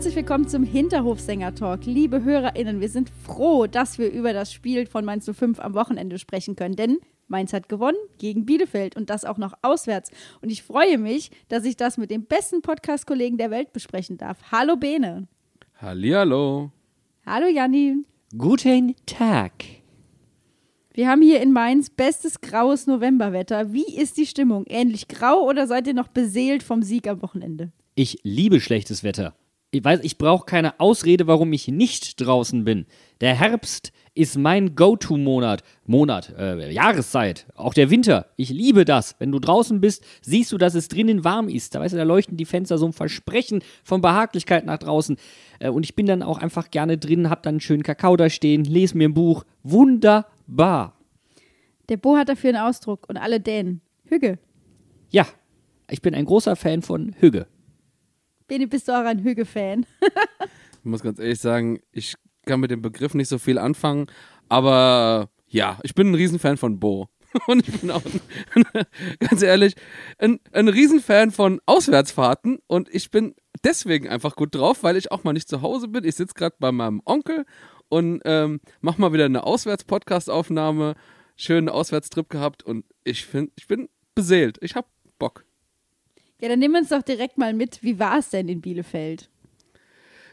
Herzlich willkommen zum Hinterhofsänger-Talk. Liebe HörerInnen, wir sind froh, dass wir über das Spiel von Mainz 05 am Wochenende sprechen können, denn Mainz hat gewonnen gegen Bielefeld und das auch noch auswärts. Und ich freue mich, dass ich das mit dem besten Podcast-Kollegen der Welt besprechen darf. Hallo Bene. Hallihallo. Hallo Janni. Guten Tag. Wir haben hier in Mainz bestes graues Novemberwetter. Wie ist die Stimmung? Ähnlich grau oder seid ihr noch beseelt vom Sieg am Wochenende? Ich liebe schlechtes Wetter. Ich weiß, ich brauche keine Ausrede, warum ich nicht draußen bin. Der Herbst ist mein Go-To-Monat. Monat, äh, Jahreszeit. Auch der Winter. Ich liebe das. Wenn du draußen bist, siehst du, dass es drinnen warm ist. Da weißt du, da leuchten die Fenster so ein Versprechen von Behaglichkeit nach draußen. Äh, und ich bin dann auch einfach gerne drin, hab dann einen schönen Kakao da stehen, lese mir ein Buch. Wunderbar. Der Bo hat dafür einen Ausdruck und alle Dänen. Hügge. Ja, ich bin ein großer Fan von Hügge. Bene, bist du auch ein Hügge-Fan? Ich muss ganz ehrlich sagen, ich kann mit dem Begriff nicht so viel anfangen, aber ja, ich bin ein Riesenfan von Bo. Und ich bin auch, ganz ehrlich, ein, ein Riesenfan von Auswärtsfahrten und ich bin deswegen einfach gut drauf, weil ich auch mal nicht zu Hause bin. Ich sitze gerade bei meinem Onkel und ähm, mach mal wieder eine Auswärts-Podcast-Aufnahme. Schönen Auswärtstrip gehabt und ich, find, ich bin beseelt. Ich hab Bock. Ja, dann nehmen wir uns doch direkt mal mit. Wie war es denn in Bielefeld?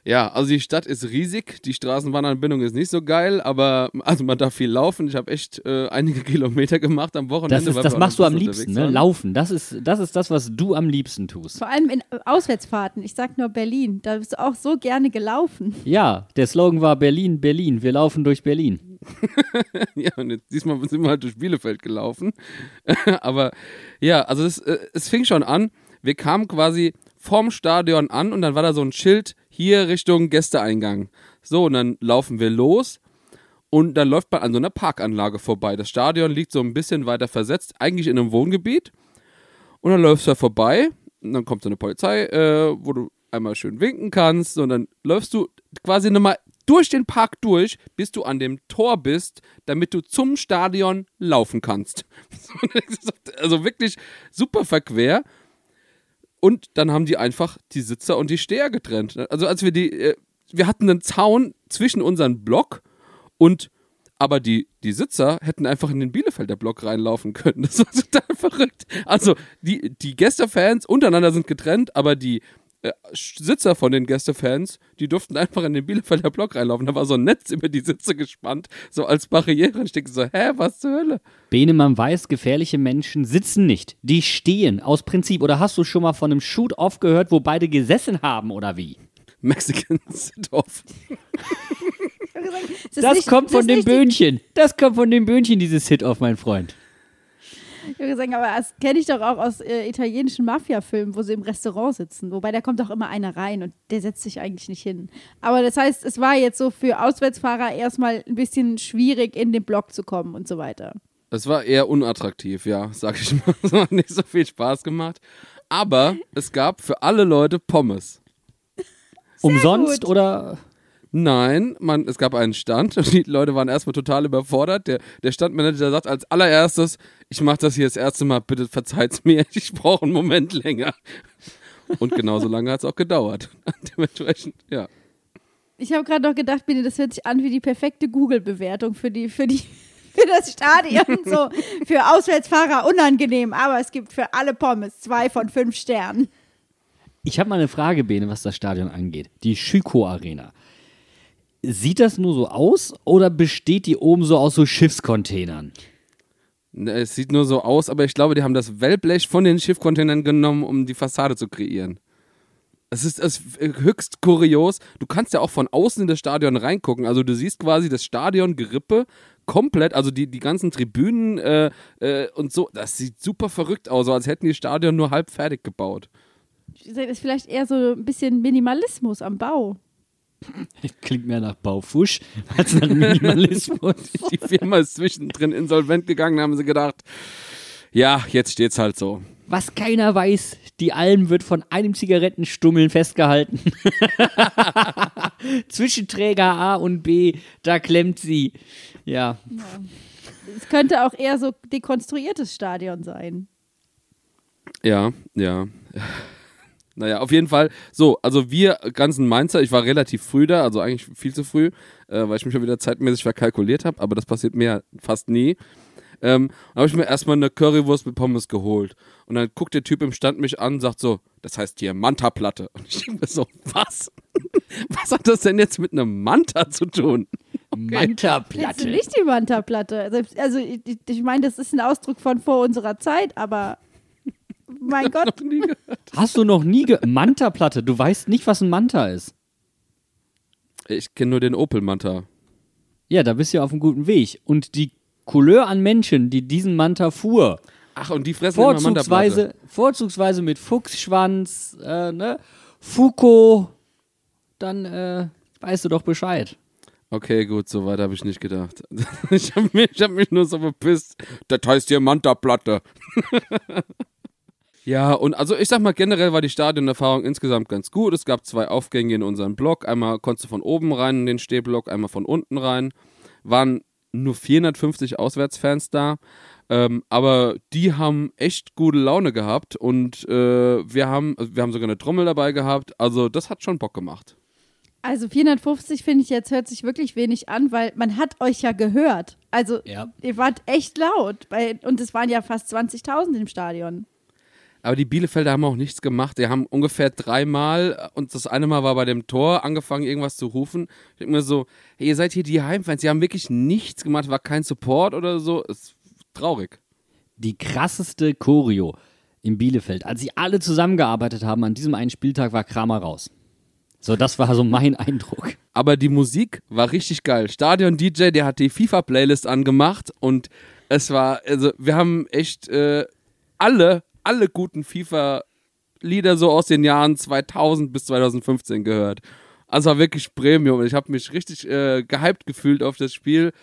Ja, also die Stadt ist riesig, die Straßenbahnanbindung ist nicht so geil, aber also man darf viel laufen. Ich habe echt äh, einige Kilometer gemacht am Wochenende. Das, ist, weil das machst du am liebsten, ne? Laufen. Das ist, das ist das, was du am liebsten tust. Vor allem in Auswärtsfahrten. Ich sag nur Berlin. Da bist du auch so gerne gelaufen. Ja, der Slogan war Berlin, Berlin. Wir laufen durch Berlin. Ja, und jetzt, diesmal sind wir halt durch Bielefeld gelaufen. aber ja, also es, äh, es fing schon an. Wir kamen quasi vorm Stadion an und dann war da so ein Schild hier Richtung Gästeeingang. So, und dann laufen wir los und dann läuft man an so einer Parkanlage vorbei. Das Stadion liegt so ein bisschen weiter versetzt, eigentlich in einem Wohngebiet. Und dann läufst du da vorbei und dann kommt so eine Polizei, äh, wo du einmal schön winken kannst und dann läufst du quasi nochmal durch den Park durch, bis du an dem Tor bist, damit du zum Stadion laufen kannst. also wirklich super verquer. Und dann haben die einfach die Sitzer und die Steher getrennt. Also als wir die, äh, wir hatten einen Zaun zwischen unseren Block und aber die, die Sitzer hätten einfach in den Bielefelder Block reinlaufen können. Das war total verrückt. Also die, die Gästefans untereinander sind getrennt, aber die äh, Sitzer von den Gästefans, die durften einfach in den Bielefelder Block reinlaufen. Da war so ein Netz über die Sitze gespannt, so als Barriere. Und ich denke so, hä, was zur Hölle? Benemann weiß, gefährliche Menschen sitzen nicht. Die stehen aus Prinzip. Oder hast du schon mal von einem Shoot-Off gehört, wo beide gesessen haben oder wie? Mexicans sind off. Ist Das, nicht- kommt von dem Böhnchen. Das kommt von dem Böhnchen, dieses Hit-Off, mein Freund. Ich würde sagen, aber das kenne ich doch auch aus äh, italienischen Mafia-Filmen, wo sie im Restaurant sitzen. Wobei da kommt doch immer einer rein und der setzt sich eigentlich nicht hin. Aber das heißt, es war jetzt so für Auswärtsfahrer erstmal ein bisschen schwierig, in den Block zu kommen und so weiter. Es war eher unattraktiv, ja, sag ich mal. Es hat nicht so viel Spaß gemacht. Aber es gab für alle Leute Pommes. Umsonst gut. oder Nein, man, es gab einen Stand und die Leute waren erstmal total überfordert. Der, der Standmanager sagt als allererstes, ich mache das hier das erste Mal, bitte verzeiht's mir, ich brauche einen Moment länger. Und genauso lange hat es auch gedauert. Dementsprechend, ja. Ich habe gerade noch gedacht, bitte, das hört sich an wie die perfekte Google-Bewertung für die, für die, für das Stadion. So für Auswärtsfahrer unangenehm, aber es gibt für alle Pommes zwei von fünf Sternen. Ich habe mal eine Frage, Bene, was das Stadion angeht. Die Schüko Arena. Sieht das nur so aus oder besteht die oben so aus so Schiffscontainern? Ne, Es sieht nur so aus, aber ich glaube, die haben das Wellblech von den Schiffcontainern genommen, um die Fassade zu kreieren. Es ist, es ist höchst kurios. Du kannst ja auch von außen in das Stadion reingucken. Also du siehst quasi das Stadion Gerippe komplett, also die, die ganzen Tribünen äh, äh, und so, das sieht super verrückt aus, so als hätten die Stadion nur halb fertig gebaut. Das ist vielleicht eher so ein bisschen Minimalismus am Bau. Klingt mehr nach Baufusch als nach Minimalismus. Die Firma ist zwischendrin insolvent gegangen, haben sie gedacht, ja, jetzt steht's halt so. Was keiner weiß, die Alm wird von einem Zigarettenstummeln festgehalten. Zwischen Träger A und B, da klemmt sie. Ja. Es könnte auch eher so dekonstruiertes Stadion sein. Ja, ja. Naja, auf jeden Fall. So, also wir ganzen Mainzer, ich war relativ früh da, also eigentlich viel zu früh, äh, weil ich mich schon wieder zeitmäßig verkalkuliert habe, aber das passiert mir fast nie. Ähm, dann habe ich mir erstmal eine Currywurst mit Pommes geholt. Und dann guckt der Typ im Stand mich an und sagt so, das heißt hier Manta-Platte. Und ich denke mir so, was? was hat das denn jetzt mit einem Manta zu tun? Du Manta-Platte. nicht die Manta-Platte? Also, also ich, ich meine, das ist ein Ausdruck von vor unserer Zeit, aber mein Gott, Noch nie gehört. Hast du noch nie ge Manta-Platte? Du weißt nicht, was ein Manta ist. Ich kenne nur den Opel Manta. Ja, da bist du ja auf einem guten Weg. Und die Couleur an Menschen, die diesen Manta fuhr, Ach, und die fressen immer Manta-Platte. vorzugsweise, vorzugsweise mit Fuchsschwanz, äh, ne? Fuko, dann äh, weißt du doch Bescheid. Okay, gut, so weit habe ich nicht gedacht. Ich habe mich, ich hab mich nur so bepisst. Das heißt hier Manta-Platte. ja, und also ich sag mal, generell war die Stadionerfahrung insgesamt ganz gut. Es gab zwei Aufgänge in unseren Block. Einmal konntest du von oben rein in den Stehblock, einmal von unten rein. Waren nur 450 Auswärtsfans da. Ähm, aber die haben echt gute Laune gehabt und äh, wir, haben, wir haben sogar eine Trommel dabei gehabt. Also das hat schon Bock gemacht. also 450 finde ich jetzt hört sich wirklich wenig an, weil man hat euch ja gehört. Also Ja. ihr wart echt laut bei, und es waren ja fast 20.000 im Stadion. Aber die Bielefelder haben auch nichts gemacht. Die haben ungefähr dreimal, und das eine Mal war bei dem Tor, angefangen, irgendwas zu rufen. Ich denke mir so, hey, ihr seid hier die Heimfans. Sie haben wirklich nichts gemacht, war kein Support oder so. Ist traurig. Die krasseste Choreo in Bielefeld, als sie alle zusammengearbeitet haben an diesem einen Spieltag, war Kramer raus. So, das war so mein Eindruck. Aber die Musik war richtig geil. Stadion-DJ, der hat die FIFA-Playlist angemacht und es war, also wir haben echt äh, alle, alle guten FIFA-Lieder so aus den Jahren 2000 bis 2015 gehört. Also war wirklich Premium. Ich habe mich richtig äh, gehypt gefühlt auf das Spiel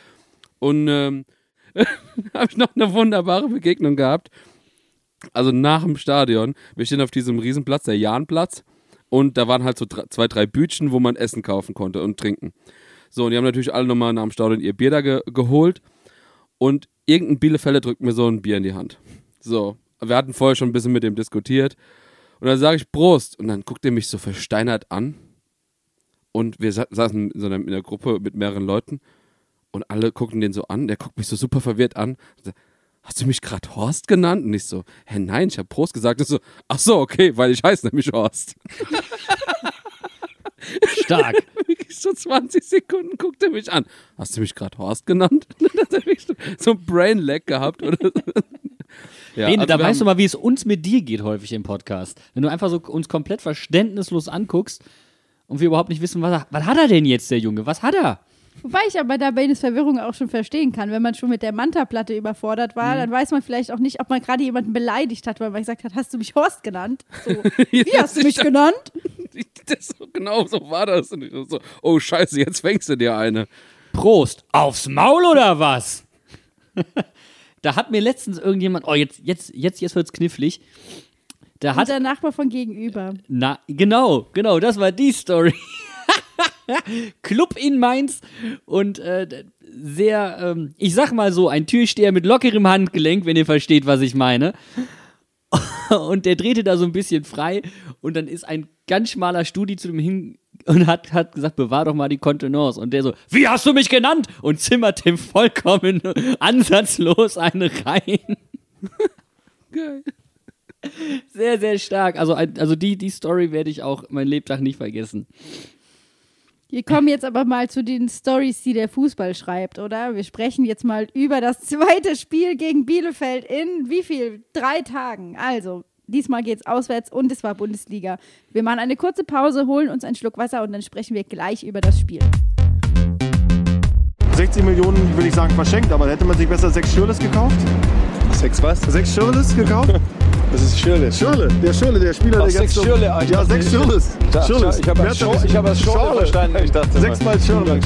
und ähm, habe ich noch eine wunderbare Begegnung gehabt. Also nach dem Stadion, wir stehen auf diesem Riesenplatz, der Jahnplatz, und da waren halt so drei, zwei, drei Bütchen, wo man Essen kaufen konnte und trinken. So, und die haben natürlich alle nochmal nach dem Stadion ihr Bier da ge geholt. Und irgendein Bielefelder drückt mir so ein Bier in die Hand. So, wir hatten vorher schon ein bisschen mit dem diskutiert. Und dann sage ich Prost. Und dann guckt er mich so versteinert an. Und wir sa saßen in, so einer, in einer Gruppe mit mehreren Leuten. Und alle gucken den so an. Der guckt mich so super verwirrt an. Sagt, Hast du mich gerade Horst genannt? Und ich so, hä, nein, ich habe Prost gesagt. Und so, ach so, okay, weil ich heiße nämlich Horst. Stark. Wirklich so 20 Sekunden guckt er mich an. Hast du mich gerade Horst genannt? Dann hat er wirklich so, so ein Brain-Lag gehabt. Oder so. Ja, Bene, also da weißt du mal, wie es uns mit dir geht häufig im Podcast. Wenn du einfach so uns komplett verständnislos anguckst und wir überhaupt nicht wissen, was, er- was hat er denn jetzt, der Junge? Was hat er? Wobei ich aber da Baines Verwirrung auch schon verstehen kann. Wenn man schon mit der Manta-Platte überfordert war, dann weiß man vielleicht auch nicht, ob man gerade jemanden beleidigt hat, weil man gesagt hat, hast du mich Horst genannt? So, wie hast du mich genannt? das so, genau so war das. Und ich so, oh Scheiße, jetzt fängst du dir eine. Prost. Aufs Maul oder was? da hat mir letztens irgendjemand, oh, jetzt, jetzt, jetzt, jetzt wird's knifflig. Da hat der Nachbar von gegenüber. Na, genau, genau, das war die Story. Club in Mainz und äh, sehr, ähm, ich sag mal so, ein Türsteher mit lockerem Handgelenk, wenn ihr versteht, was ich meine. Und der drehte da so ein bisschen frei und dann ist ein ganz schmaler Studi zu dem hin und hat, hat gesagt, bewahr doch mal die Kontenance. Und der so, wie hast du mich genannt? Und zimmert dem vollkommen ansatzlos eine rein. Geil. Sehr, sehr stark. Also, also die, die Story werde ich auch mein Lebtag nicht vergessen. Wir kommen jetzt aber mal zu den Stories, die der Fußball schreibt, oder? Wir sprechen jetzt mal über das zweite Spiel gegen Bielefeld in wie viel? Drei Tagen. Also, diesmal geht's auswärts und es war Bundesliga. Wir machen eine kurze Pause, holen uns einen Schluck Wasser und dann sprechen wir gleich über das Spiel. 60 Millionen, würde ich sagen, verschenkt. Aber hätte man sich besser sechs Schürles gekauft? Sechs was? Sechs Schürles gekauft? Das ist Schirle. Schürle, der Schürle, der Spieler, Ach, der sechs jetzt... ah, ich Ja, sechs. Da- Schürles. Ich habe Wer als Schorle. verstanden. Ich dachte, Sechsmal Schirle.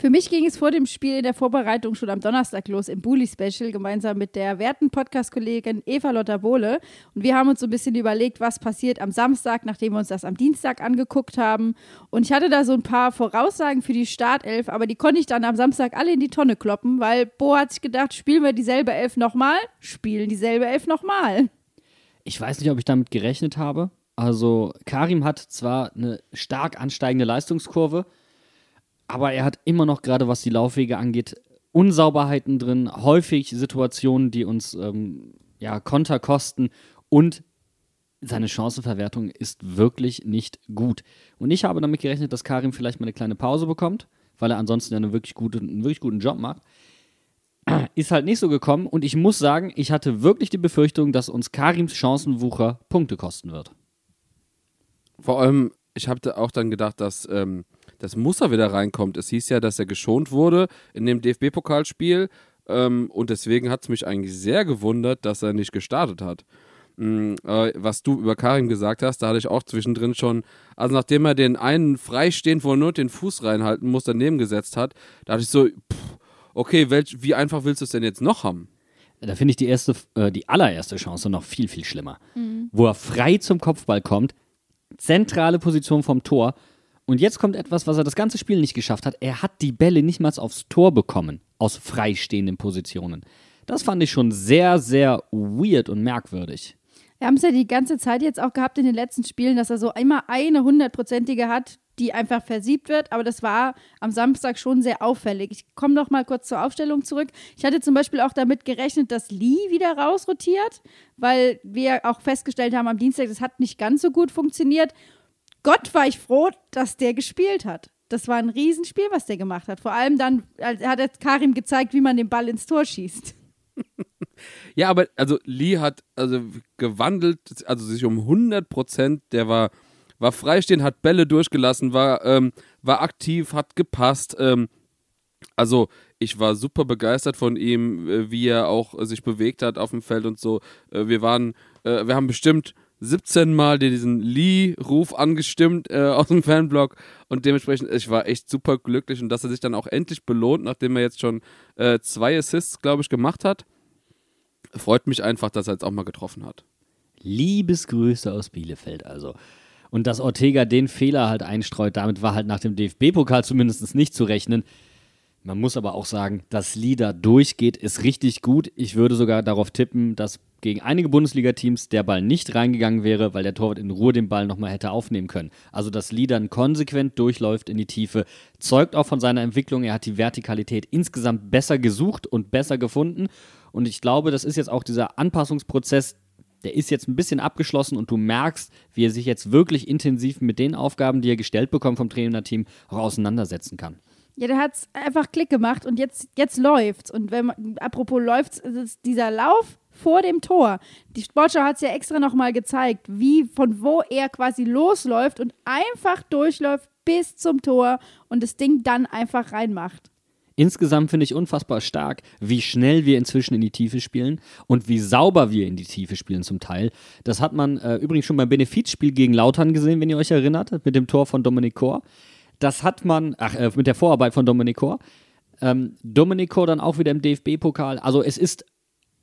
Für mich ging es vor dem Spiel in der Vorbereitung schon am Donnerstag los im Bully Special gemeinsam mit der werten Podcast-Kollegin Eva Lotta Bohle. Und wir haben uns so ein bisschen überlegt, was passiert am Samstag, nachdem wir uns das am Dienstag angeguckt haben. Und ich hatte da so ein paar Voraussagen für die Startelf, aber die konnte ich dann am Samstag alle in die Tonne kloppen, weil Bo hat sich gedacht, spielen wir dieselbe Elf nochmal, spielen dieselbe Elf nochmal. Ich weiß nicht, ob ich damit gerechnet habe. Also Karim hat zwar eine stark ansteigende Leistungskurve, aber er hat immer noch gerade, was die Laufwege angeht, Unsauberheiten drin, häufig Situationen, die uns ähm, ja, Konter kosten und seine Chancenverwertung ist wirklich nicht gut. Und ich habe damit gerechnet, dass Karim vielleicht mal eine kleine Pause bekommt, weil er ansonsten ja eine wirklich gute, einen wirklich guten Job macht. Ist halt nicht so gekommen und ich muss sagen, ich hatte wirklich die Befürchtung, dass uns Karims Chancenwucher Punkte kosten wird. Vor allem, ich habe auch dann gedacht, dass, ähm, dass Musa wieder reinkommt. Es hieß ja, dass er geschont wurde in dem DFB-Pokalspiel. Ähm, und deswegen hat es mich eigentlich sehr gewundert, dass er nicht gestartet hat. Mm, äh, was du über Karim gesagt hast, da hatte ich auch zwischendrin schon, also nachdem er den einen freistehend, wo er nur den Fuß reinhalten muss, daneben gesetzt hat, da hatte ich so, pff, okay, welch, wie einfach willst du es denn jetzt noch haben? Da finde ich die erste, äh, die allererste Chance noch viel, viel schlimmer. Wo er frei zum Kopfball kommt, zentrale Position vom Tor. Und jetzt kommt etwas, was er das ganze Spiel nicht geschafft hat. Er hat die Bälle nicht mal aufs Tor bekommen, aus freistehenden Positionen. Das fand ich schon sehr, sehr weird und merkwürdig. Wir haben es ja die ganze Zeit jetzt auch gehabt in den letzten Spielen, dass er so immer eine hundertprozentige hat, die einfach versiebt wird. Aber das war am Samstag schon sehr auffällig. Ich komme noch mal kurz zur Aufstellung zurück. Ich hatte zum Beispiel auch damit gerechnet, dass Lee wieder rausrotiert, weil wir auch festgestellt haben am Dienstag, das hat nicht ganz so gut funktioniert. Gott war ich froh, dass der gespielt hat. Das war ein Riesenspiel, was der gemacht hat. Vor allem dann hat er Karim gezeigt, wie man den Ball ins Tor schießt. Ja, aber also Lee hat also gewandelt, also sich um 100 Prozent, der war, war freistehend, hat Bälle durchgelassen, war, ähm, war aktiv, hat gepasst. Ähm, also ich war super begeistert von ihm, äh, wie er auch äh, sich bewegt hat auf dem Feld und so. Äh, wir waren, wir haben bestimmt 17 Mal diesen Lee-Ruf angestimmt äh, aus dem Fanblog und dementsprechend, ich war echt super glücklich und dass er sich dann auch endlich belohnt, nachdem er jetzt schon äh, zwei Assists, glaube ich, gemacht hat. Freut mich einfach, dass er jetzt auch mal getroffen hat. Liebesgrüße aus Bielefeld also. Und dass Ortega den Fehler halt einstreut, damit war halt nach dem DFB-Pokal zumindest nicht zu rechnen. Man muss aber auch sagen, dass Lieder durchgeht, ist richtig gut. Ich würde sogar darauf tippen, dass gegen einige Bundesliga-Teams der Ball nicht reingegangen wäre, weil der Torwart in Ruhe den Ball nochmal hätte aufnehmen können. Also, dass Liedern konsequent durchläuft in die Tiefe, zeugt auch von seiner Entwicklung. Er hat die Vertikalität insgesamt besser gesucht und besser gefunden. Und ich glaube, das ist jetzt auch dieser Anpassungsprozess, der ist jetzt ein bisschen abgeschlossen und du merkst, wie er sich jetzt wirklich intensiv mit den Aufgaben, die er gestellt bekommt vom Trainerteam, auch auseinandersetzen kann. Ja, der hat einfach Klick gemacht und jetzt, jetzt läuft's. Und wenn man, apropos läuft's, ist es dieser Lauf vor dem Tor. Die Sportschau hat es ja extra nochmal gezeigt, wie, von wo er quasi losläuft und einfach durchläuft bis zum Tor und das Ding dann einfach reinmacht. Insgesamt finde ich unfassbar stark, wie schnell wir inzwischen in die Tiefe spielen und wie sauber wir in die Tiefe spielen zum Teil. Das hat man äh, übrigens schon beim Benefizspiel gegen Lautern gesehen, wenn ihr euch erinnert, mit dem Tor von Dominik Kor. Das hat man, ach, äh, mit der Vorarbeit von Dominik Kor. Ähm, Dominik Kor dann auch wieder im DFB-Pokal. Also es ist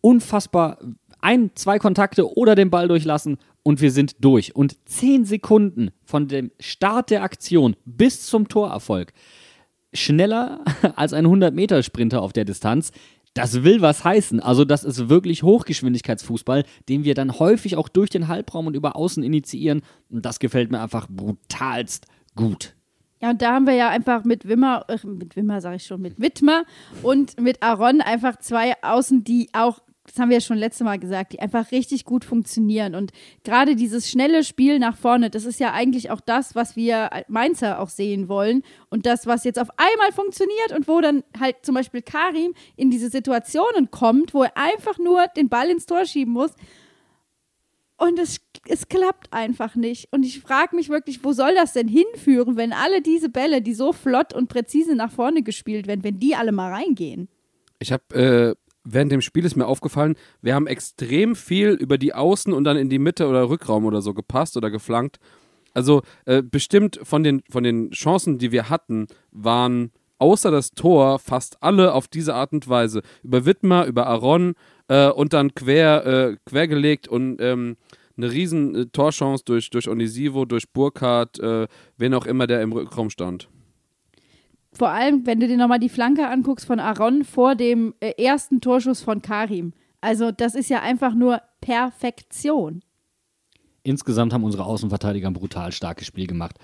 unfassbar ein, zwei Kontakte oder den Ball durchlassen und wir sind durch. Und zehn Sekunden von dem Start der Aktion bis zum Torerfolg schneller als ein 100-Meter-Sprinter auf der Distanz. Das will was heißen. Also, das ist wirklich Hochgeschwindigkeitsfußball, den wir dann häufig auch durch den Halbraum und über Außen initiieren. Und das gefällt mir einfach brutalst gut. Ja, und da haben wir ja einfach mit Wimmer, äh, mit Wimmer sage ich schon, mit Wittmer und mit Aaron einfach zwei Außen, die auch, das haben wir ja schon letztes Mal gesagt, die einfach richtig gut funktionieren. Und gerade dieses schnelle Spiel nach vorne, das ist ja eigentlich auch das, was wir Mainzer auch sehen wollen. Und das, was jetzt auf einmal funktioniert und wo dann halt zum Beispiel Karim in diese Situationen kommt, wo er einfach nur den Ball ins Tor schieben muss. Und es, es klappt einfach nicht. Und ich frage mich wirklich, wo soll das denn hinführen, wenn alle diese Bälle, die so flott und präzise nach vorne gespielt werden, wenn die alle mal reingehen? Ich habe äh, während dem Spiel ist mir aufgefallen, wir haben extrem viel über die Außen und dann in die Mitte oder Rückraum oder so gepasst oder geflankt. Also äh, bestimmt von den, von den Chancen, die wir hatten, waren außer das Tor fast alle auf diese Art und Weise. Über Wittmer, über Aaron äh, und dann quer, äh, quergelegt und ähm, eine riesen äh, Torchance durch, durch Onisivo, durch Burkhardt, äh, wen auch immer, der im Rückraum stand. Vor allem, wenn du dir nochmal die Flanke anguckst von Aaron vor dem äh, ersten Torschuss von Karim. Also das ist ja einfach nur Perfektion. Insgesamt haben unsere Außenverteidiger ein brutal starkes Spiel gemacht.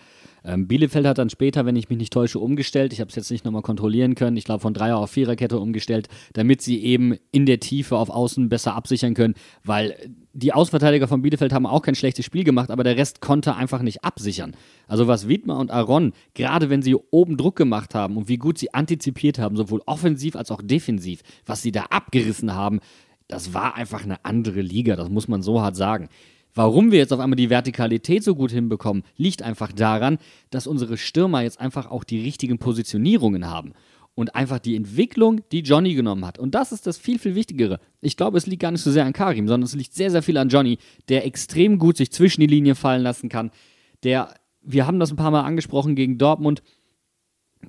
Ähm, Bielefeld hat dann später, wenn ich mich nicht täusche, umgestellt. Ich habe es jetzt nicht nochmal kontrollieren können. Ich glaube, von Dreier auf Viererkette umgestellt, damit sie eben in der Tiefe auf Außen besser absichern können, weil die Außenverteidiger von Bielefeld haben auch kein schlechtes Spiel gemacht, aber der Rest konnte einfach nicht absichern. Also was Wiedmer und Aaron, gerade wenn sie oben Druck gemacht haben und wie gut sie antizipiert haben, sowohl offensiv als auch defensiv, was sie da abgerissen haben, das war einfach eine andere Liga, das muss man so hart sagen. Warum wir jetzt auf einmal die Vertikalität so gut hinbekommen, liegt einfach daran, dass unsere Stürmer jetzt einfach auch die richtigen Positionierungen haben. Und einfach die Entwicklung, die Johnny genommen hat. Und das ist das viel, viel Wichtigere. Ich glaube, es liegt gar nicht so sehr an Karim, sondern es liegt sehr, sehr viel an Johnny, der extrem gut sich zwischen die Linien fallen lassen kann. Der, wir haben das ein paar Mal angesprochen gegen Dortmund,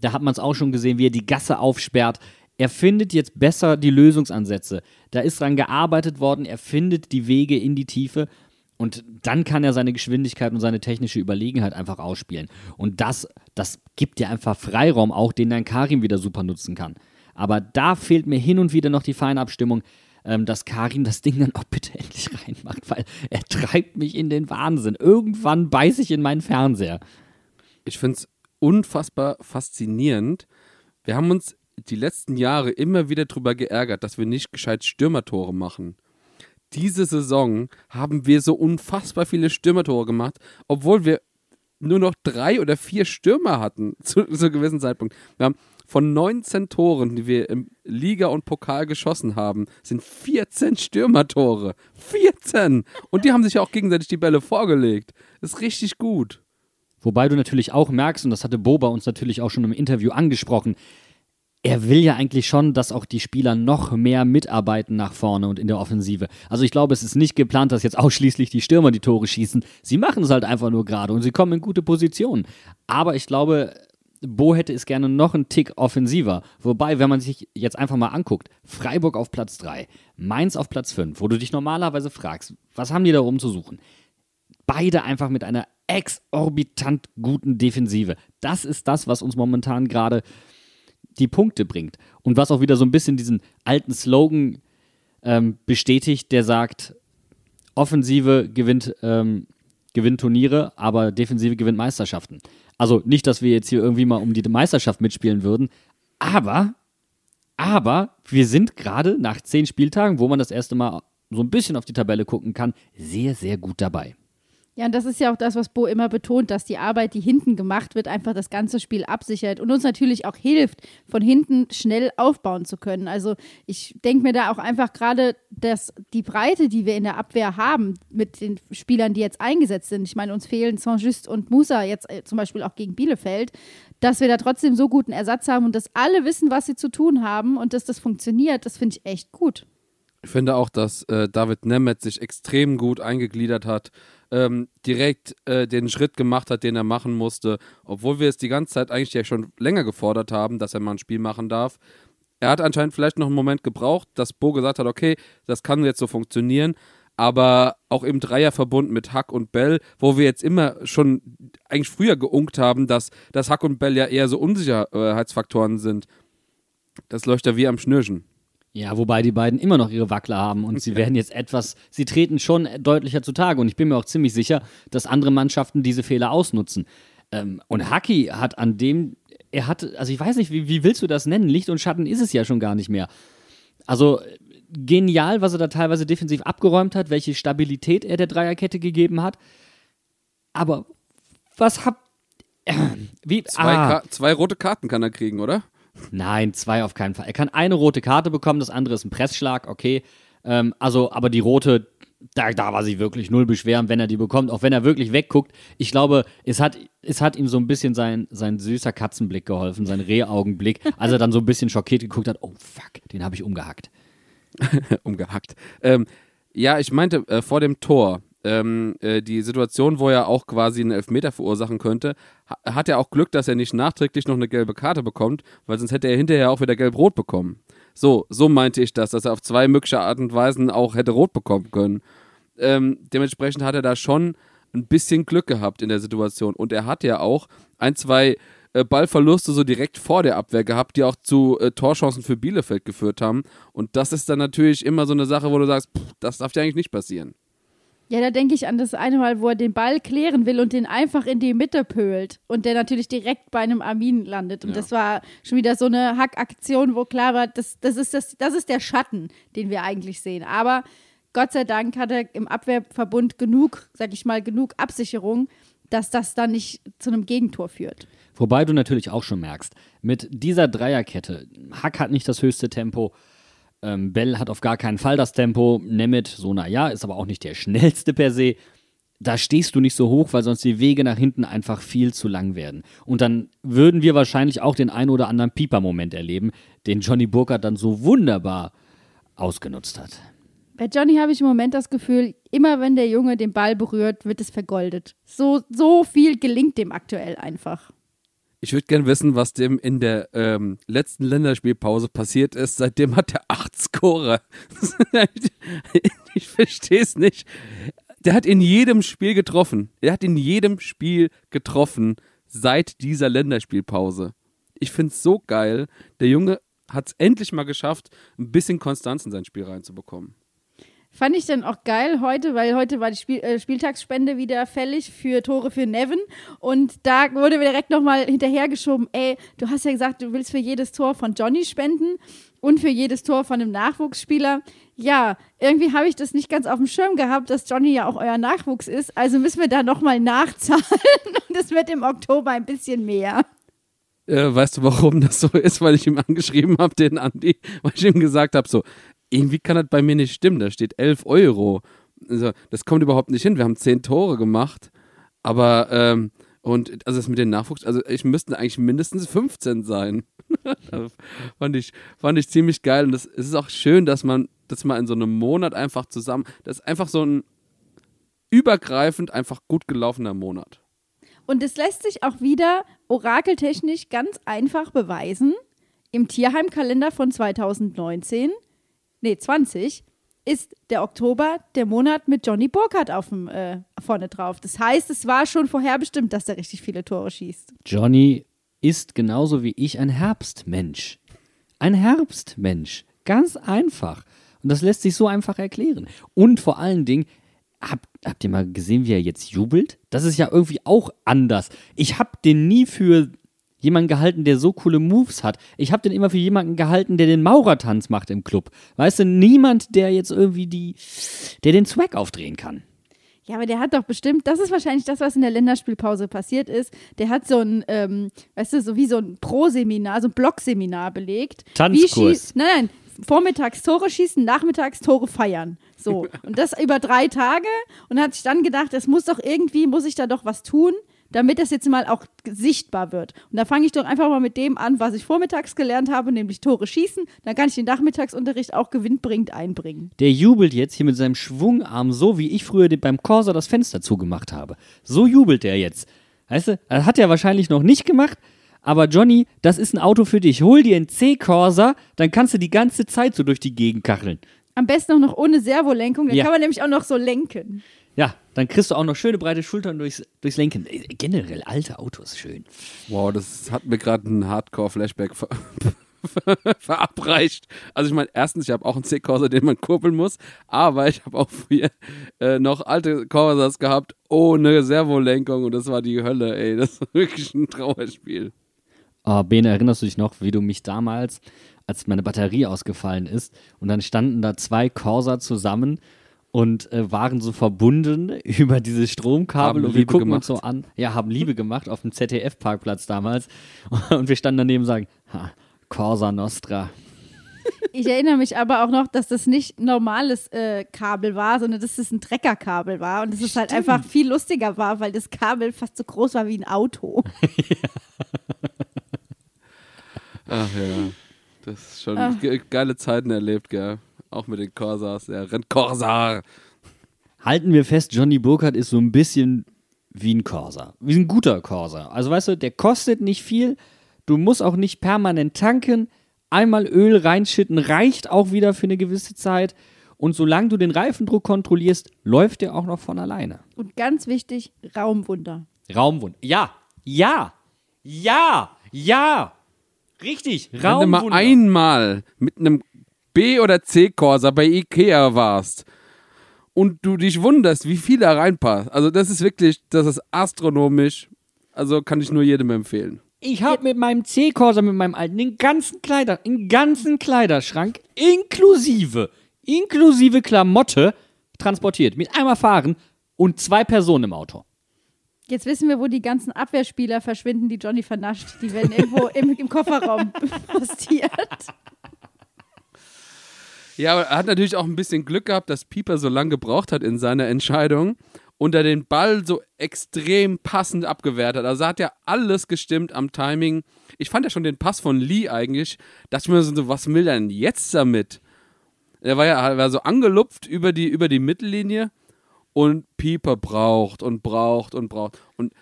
da hat man es auch schon gesehen, wie er die Gasse aufsperrt. Er findet jetzt besser die Lösungsansätze. Da ist dran gearbeitet worden, er findet die Wege in die Tiefe und dann kann er seine Geschwindigkeit und seine technische Überlegenheit einfach ausspielen. Und das, das gibt dir einfach Freiraum, auch den dein Karim wieder super nutzen kann. Aber da fehlt mir hin und wieder noch die Feinabstimmung, ähm, dass Karim das Ding dann auch bitte endlich reinmacht, weil er treibt mich in den Wahnsinn. Irgendwann beiß ich in meinen Fernseher. Ich finde es unfassbar faszinierend. Wir haben uns die letzten Jahre immer wieder darüber geärgert, dass wir nicht gescheit Stürmertore machen diese Saison haben wir so unfassbar viele Stürmertore gemacht, obwohl wir nur noch drei oder vier Stürmer hatten zu, zu einem gewissen Zeitpunkt. Wir haben von 19 Toren, die wir im Liga und Pokal geschossen haben, sind 14 Stürmertore. 14! Und die haben sich ja auch gegenseitig die Bälle vorgelegt. Das ist richtig gut. Wobei du natürlich auch merkst, und das hatte Boba uns natürlich auch schon im Interview angesprochen, er will ja eigentlich schon, dass auch die Spieler noch mehr mitarbeiten nach vorne und in der Offensive. Also ich glaube, es ist nicht geplant, dass jetzt ausschließlich die Stürmer die Tore schießen. Sie machen es halt einfach nur gerade und sie kommen in gute Positionen. Aber ich glaube, Bo hätte es gerne noch einen Tick offensiver. Wobei, wenn man sich jetzt einfach mal anguckt, Freiburg auf Platz 3, Mainz auf Platz 5, wo du dich normalerweise fragst, was haben die da oben zu suchen? Beide einfach mit einer exorbitant guten Defensive. Das ist das, was uns momentan gerade die Punkte bringt. Und was auch wieder so ein bisschen diesen alten Slogan ähm, bestätigt, der sagt, Offensive gewinnt, ähm, gewinnt Turniere, aber Defensive gewinnt Meisterschaften. Also nicht, dass wir jetzt hier irgendwie mal um die Meisterschaft mitspielen würden, aber, aber wir sind gerade nach zehn Spieltagen, wo man das erste Mal so ein bisschen auf die Tabelle gucken kann, sehr, sehr gut dabei. Ja, und das ist ja auch das, was Bo immer betont, dass die Arbeit, die hinten gemacht wird, einfach das ganze Spiel absichert und uns natürlich auch hilft, von hinten schnell aufbauen zu können. Also ich denke mir da auch einfach gerade, dass die Breite, die wir in der Abwehr haben, mit den Spielern, die jetzt eingesetzt sind, ich meine, uns fehlen Saint-Just und Musa jetzt äh, zum Beispiel auch gegen Bielefeld, dass wir da trotzdem so guten Ersatz haben und dass alle wissen, was sie zu tun haben und dass das funktioniert, das finde ich echt gut. Ich finde auch, dass äh, David Nemeth sich extrem gut eingegliedert hat ähm, direkt äh, den Schritt gemacht hat, den er machen musste, obwohl wir es die ganze Zeit eigentlich ja schon länger gefordert haben, dass er mal ein Spiel machen darf. Er hat anscheinend vielleicht noch einen Moment gebraucht, dass Bo gesagt hat, okay, das kann jetzt so funktionieren, aber auch im Dreierverbund mit Hack und Bell, wo wir jetzt immer schon eigentlich früher geunkt haben, dass, dass Hack und Bell ja eher so Unsicherheitsfaktoren sind. Das läuft ja wie am Schnürchen. Ja, wobei die beiden immer noch ihre Wackler haben und sie werden jetzt etwas, sie treten schon deutlicher zutage und ich bin mir auch ziemlich sicher, dass andere Mannschaften diese Fehler ausnutzen. Ähm, und Haki hat an dem, er hat, also ich weiß nicht, wie, wie willst du das nennen? Licht und Schatten ist es ja schon gar nicht mehr. Also genial, was er da teilweise defensiv abgeräumt hat, welche Stabilität er der Dreierkette gegeben hat. Aber was hab. Äh, wie, zwei, ah, zwei rote Karten kann er kriegen, oder? Nein, zwei auf keinen Fall. Er kann eine rote Karte bekommen, das andere ist ein Pressschlag, okay. Ähm, also, aber die rote, da, da war sie wirklich null beschweren, wenn er die bekommt, auch wenn er wirklich wegguckt. Ich glaube, es hat, es hat ihm so ein bisschen sein, sein süßer Katzenblick geholfen, sein Rehaugenblick, als er dann so ein bisschen schockiert geguckt hat, oh fuck, den habe ich umgehackt. umgehackt. Ähm, ja, ich meinte äh, vor dem Tor. Ähm, äh, die Situation, wo er auch quasi einen Elfmeter verursachen könnte, ha hat er auch Glück, dass er nicht nachträglich noch eine gelbe Karte bekommt, weil sonst hätte er hinterher auch wieder gelb-rot bekommen. So, so meinte ich das, dass er auf zwei mögliche Art und Weisen auch hätte rot bekommen können. Ähm, dementsprechend hat er da schon ein bisschen Glück gehabt in der Situation. Und er hat ja auch ein, zwei äh, Ballverluste so direkt vor der Abwehr gehabt, die auch zu äh, Torchancen für Bielefeld geführt haben. Und das ist dann natürlich immer so eine Sache, wo du sagst, pff, das darf dir eigentlich nicht passieren. Ja, da denke ich an das eine Mal, wo er den Ball klären will und den einfach in die Mitte pölt und der natürlich direkt bei einem Armin landet. Und Ja. das war schon wieder so eine Hackaktion, wo klar war, das, das, ist das, das ist der Schatten, den wir eigentlich sehen. Aber Gott sei Dank hat er im Abwehrverbund genug, sag ich mal, genug Absicherung, dass das dann nicht zu einem Gegentor führt. Wobei du natürlich auch schon merkst, mit dieser Dreierkette, Hack hat nicht das höchste Tempo, ähm, Bell hat auf gar keinen Fall das Tempo, Nemeth, so naja, ist aber auch nicht der schnellste per se. Da stehst du nicht so hoch, weil sonst die Wege nach hinten einfach viel zu lang werden. Und dann würden wir wahrscheinlich auch den ein oder anderen Pieper-Moment erleben, den Johnny Burkhardt dann so wunderbar ausgenutzt hat. Bei Johnny habe ich im Moment das Gefühl, immer wenn der Junge den Ball berührt, wird es vergoldet. So, so viel gelingt dem aktuell einfach. Ich würde gerne wissen, was dem in der ähm, letzten Länderspielpause passiert ist. Seitdem hat er acht Scorer. ich verstehe es nicht. Der hat in jedem Spiel getroffen. Er hat in jedem Spiel getroffen seit dieser Länderspielpause. Ich finde es so geil. Der Junge hat es endlich mal geschafft, ein bisschen Konstanz in sein Spiel reinzubekommen. Fand ich dann auch geil heute, weil heute war die Spiel äh, Spieltagsspende wieder fällig für Tore für Nevin. Und da wurde mir direkt nochmal hinterhergeschoben, ey, du hast ja gesagt, du willst für jedes Tor von Johnny spenden und für jedes Tor von einem Nachwuchsspieler. Ja, irgendwie habe ich das nicht ganz auf dem Schirm gehabt, dass Johnny ja auch euer Nachwuchs ist. Also müssen wir da nochmal nachzahlen. Und es wird im Oktober ein bisschen mehr. Äh, weißt du, warum das so ist? Weil ich ihm angeschrieben habe, den Andi, weil ich ihm gesagt habe, so, irgendwie kann das bei mir nicht stimmen. Da steht 11 Euro. Also, das kommt überhaupt nicht hin. Wir haben 10 Tore gemacht. Aber, ähm, und also das mit den Nachwuchs, also ich müssten eigentlich mindestens 15 sein. Das fand, ich, fand ich ziemlich geil. Und das, es ist auch schön, dass man, dass man in so einem Monat einfach zusammen, das ist einfach so ein übergreifend einfach gut gelaufener Monat. Und es lässt sich auch wieder orakeltechnisch ganz einfach beweisen. Im Tierheimkalender von 2019, nee, 20, ist der Oktober der Monat mit Johnny Burkhardt auf dem, äh, vorne drauf. Das heißt, es war schon vorherbestimmt, dass er richtig viele Tore schießt. Johnny ist genauso wie ich ein Herbstmensch. Ein Herbstmensch. Ganz einfach. Und das lässt sich so einfach erklären. Und vor allen Dingen, habt, habt ihr mal gesehen, wie er jetzt jubelt? Das ist ja irgendwie auch anders. Ich hab den nie für jemanden gehalten, der so coole Moves hat. Ich hab den immer für jemanden gehalten, der den Maurertanz macht im Club. Weißt du, niemand, der jetzt irgendwie die, der den Swag aufdrehen kann. Ja, aber der hat doch bestimmt, das ist wahrscheinlich das, was in der Länderspielpause passiert ist. Der hat so ein, ähm, weißt du, so wie so ein Pro-Seminar, so ein Blockseminar belegt. Tanzkurs. Nein, nein, vormittags Tore schießen, nachmittags Tore feiern. So. Und das über drei Tage und hat sich dann gedacht, es muss doch irgendwie, muss ich da doch was tun, damit das jetzt mal auch sichtbar wird. Und da fange ich doch einfach mal mit dem an, was ich vormittags gelernt habe, nämlich Tore schießen. Dann kann ich den Nachmittagsunterricht auch gewinnbringend einbringen. Der jubelt jetzt hier mit seinem Schwungarm, so wie ich früher beim Corsa das Fenster zugemacht habe. So jubelt er jetzt. Weißt du, das hat er wahrscheinlich noch nicht gemacht, aber Johnny, das ist ein Auto für dich. Hol dir einen C-Corsa, dann kannst du die ganze Zeit so durch die Gegend kacheln. Am besten auch noch ohne Servolenkung, dann Ja. kann man nämlich auch noch so lenken. Ja, dann kriegst du auch noch schöne breite Schultern durchs, durchs Lenken. Äh, Generell alte Autos schön. Wow, das hat mir gerade einen Hardcore-Flashback ver verabreicht. Also ich meine, erstens, ich habe auch einen C-Corsa, den man kurbeln muss, aber ich habe auch früher äh, noch alte Corsas gehabt ohne Servolenkung und das war die Hölle, ey. Das war wirklich ein Trauerspiel. Oh, Bene, erinnerst du dich noch, wie du mich damals, als meine Batterie ausgefallen ist, und dann standen da zwei Corsa zusammen und äh, waren so verbunden über dieses Stromkabel Haben und wir Liebe gucken gemacht. uns so an. Ja, haben Liebe gemacht auf dem ZDF-Parkplatz damals. Und wir standen daneben und sagen, ha, Corsa Nostra. Ich erinnere mich aber auch noch, dass das nicht normales äh, Kabel war, sondern dass das ein Treckerkabel war und dass es halt einfach viel lustiger war, weil das Kabel fast so groß war wie ein Auto. Ach ja. Das ist schon ge geile Zeiten erlebt, gell? Auch mit den Corsars. Der rennt Corsar. Halten wir fest, Johnny Burkhardt ist so ein bisschen wie ein Corsa. Wie ein guter Corsa. Also weißt du, der kostet nicht viel. Du musst auch nicht permanent tanken. Einmal Öl reinschütten reicht auch wieder für eine gewisse Zeit. Und solange du den Reifendruck kontrollierst, läuft der auch noch von alleine. Und ganz wichtig, Raumwunder. Raumwunder. Ja, ja, ja, ja. Richtig, Wenn du mal Raumwunder. einmal mit einem B- oder C-Corsa bei Ikea warst und du dich wunderst, wie viel da reinpasst. Also das ist wirklich, das ist astronomisch. Also kann ich nur jedem empfehlen. Ich habe mit meinem C-Corsa, mit meinem alten, den ganzen Kleider, den ganzen Kleiderschrank inklusive, inklusive Klamotte transportiert. Mit einmal fahren und zwei Personen im Auto. Jetzt wissen wir, wo die ganzen Abwehrspieler verschwinden, die Johnny vernascht. Die werden irgendwo im, im Kofferraum postiert. Ja, aber er hat natürlich auch ein bisschen Glück gehabt, dass Pieper so lange gebraucht hat in seiner Entscheidung und er den Ball so extrem passend abgewehrt hat. Also hat ja alles gestimmt am Timing. Ich fand ja schon den Pass von Lee eigentlich, dachte ich mir so, was will er denn jetzt damit? Er war ja war so angelupft über die, über die Mittellinie und Pieper braucht und braucht und braucht. Und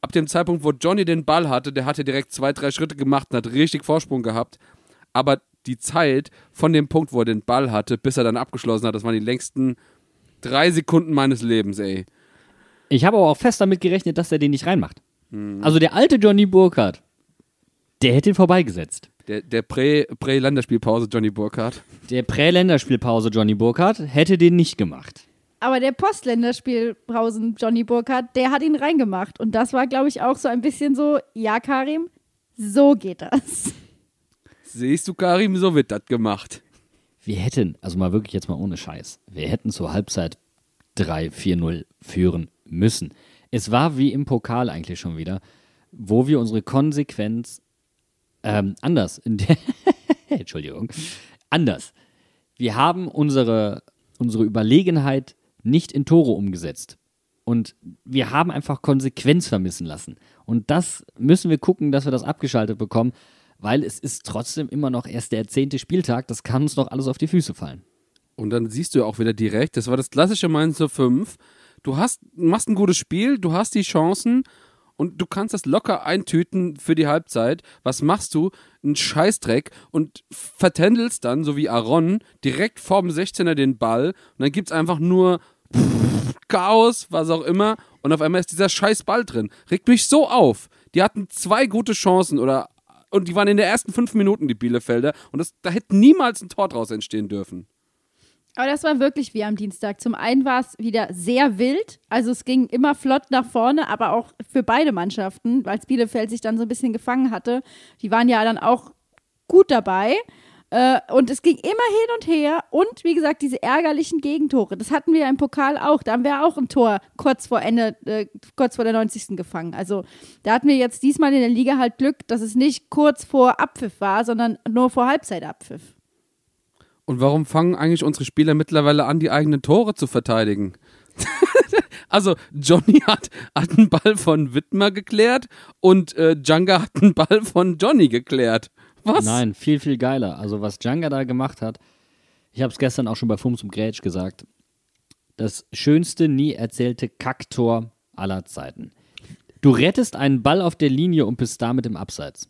ab dem Zeitpunkt, wo Johnny den Ball hatte, der hatte direkt zwei, drei Schritte gemacht und hat richtig Vorsprung gehabt. Aber die Zeit von dem Punkt, wo er den Ball hatte, bis er dann abgeschlossen hat, das waren die längsten drei Sekunden meines Lebens, ey. Ich habe aber auch fest damit gerechnet, dass er den nicht reinmacht. Also der alte Johnny Burkhardt, der hätte ihn vorbeigesetzt. Der, der Prä- Prä-Länderspielpause Johnny Burkhardt. Der Prä-Länderspielpause Johnny Burkhardt hätte den nicht gemacht. Aber der Postländerspielpausen Johnny Burkhardt, der hat ihn reingemacht. Und das war, glaube ich, auch so ein bisschen so, ja, Karim, so geht das. Siehst du, Karim, so wird das gemacht. Wir hätten, also mal wirklich jetzt mal ohne Scheiß, wir hätten zur Halbzeit 3-4-0 führen müssen. Es war wie im Pokal eigentlich schon wieder, wo wir unsere Konsequenz ähm, anders, Entschuldigung, anders. Wir haben unsere, unsere Überlegenheit nicht in Tore umgesetzt. Und wir haben einfach Konsequenz vermissen lassen. Und das müssen wir gucken, dass wir das abgeschaltet bekommen, weil es ist trotzdem immer noch erst der zehnte Spieltag. Das kann uns noch alles auf die Füße fallen. Und dann siehst du ja auch wieder direkt, das war das klassische Mainz 05. Du hast, machst ein gutes Spiel, du hast die Chancen und du kannst das locker eintüten für die Halbzeit. Was machst du? Ein Scheißdreck und vertändelst dann, so wie Aaron, direkt vorm 16er den Ball und dann gibt's einfach nur Chaos, was auch immer und auf einmal ist dieser scheiß Ball drin. Regt mich so auf. Die hatten zwei gute Chancen oder und die waren in den ersten fünf Minuten, die Bielefelder. Und das, da hätte niemals ein Tor draus entstehen dürfen. Aber das war wirklich wie am Dienstag. Zum einen war es wieder sehr wild, also es ging immer flott nach vorne, aber auch für beide Mannschaften, weil Bielefeld sich dann so ein bisschen gefangen hatte. Die waren ja dann auch gut dabei. Äh, und es ging immer hin und her. Und wie gesagt, diese ärgerlichen Gegentore. Das hatten wir ja im Pokal auch. Da haben wir auch ein Tor kurz vor Ende, äh, kurz vor der 90. gefangen. Also da hatten wir jetzt diesmal in der Liga halt Glück, dass es nicht kurz vor Abpfiff war, sondern nur vor Halbzeitabpfiff. Und warum fangen eigentlich unsere Spieler mittlerweile an, die eigenen Tore zu verteidigen? also, Johnny hat, hat einen Ball von Wittmer geklärt und äh, Djanga hat einen Ball von Johnny geklärt. Was? Nein, viel, viel geiler. Also, was Djanga da gemacht hat, ich habe es gestern auch schon bei Fums und Grätsch gesagt, das schönste nie erzählte Kacktor aller Zeiten. Du rettest einen Ball auf der Linie und bist damit im Abseits.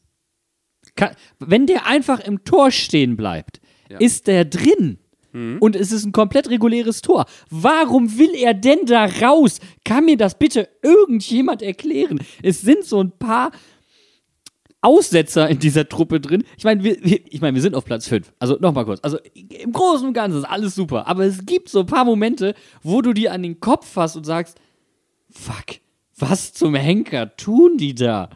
Ka wenn der einfach im Tor stehen bleibt, ist der drin. Und es ist ein komplett reguläres Tor. Warum will er denn da raus? Kann mir das bitte irgendjemand erklären? Es sind so ein paar Aussetzer in dieser Truppe drin. Ich meine, wir, ich meine, wir sind auf Platz 5. Also nochmal kurz. Also im Großen und Ganzen ist alles super. Aber es gibt so ein paar Momente, wo du dir an den Kopf fasst und sagst, fuck, was zum Henker tun die da?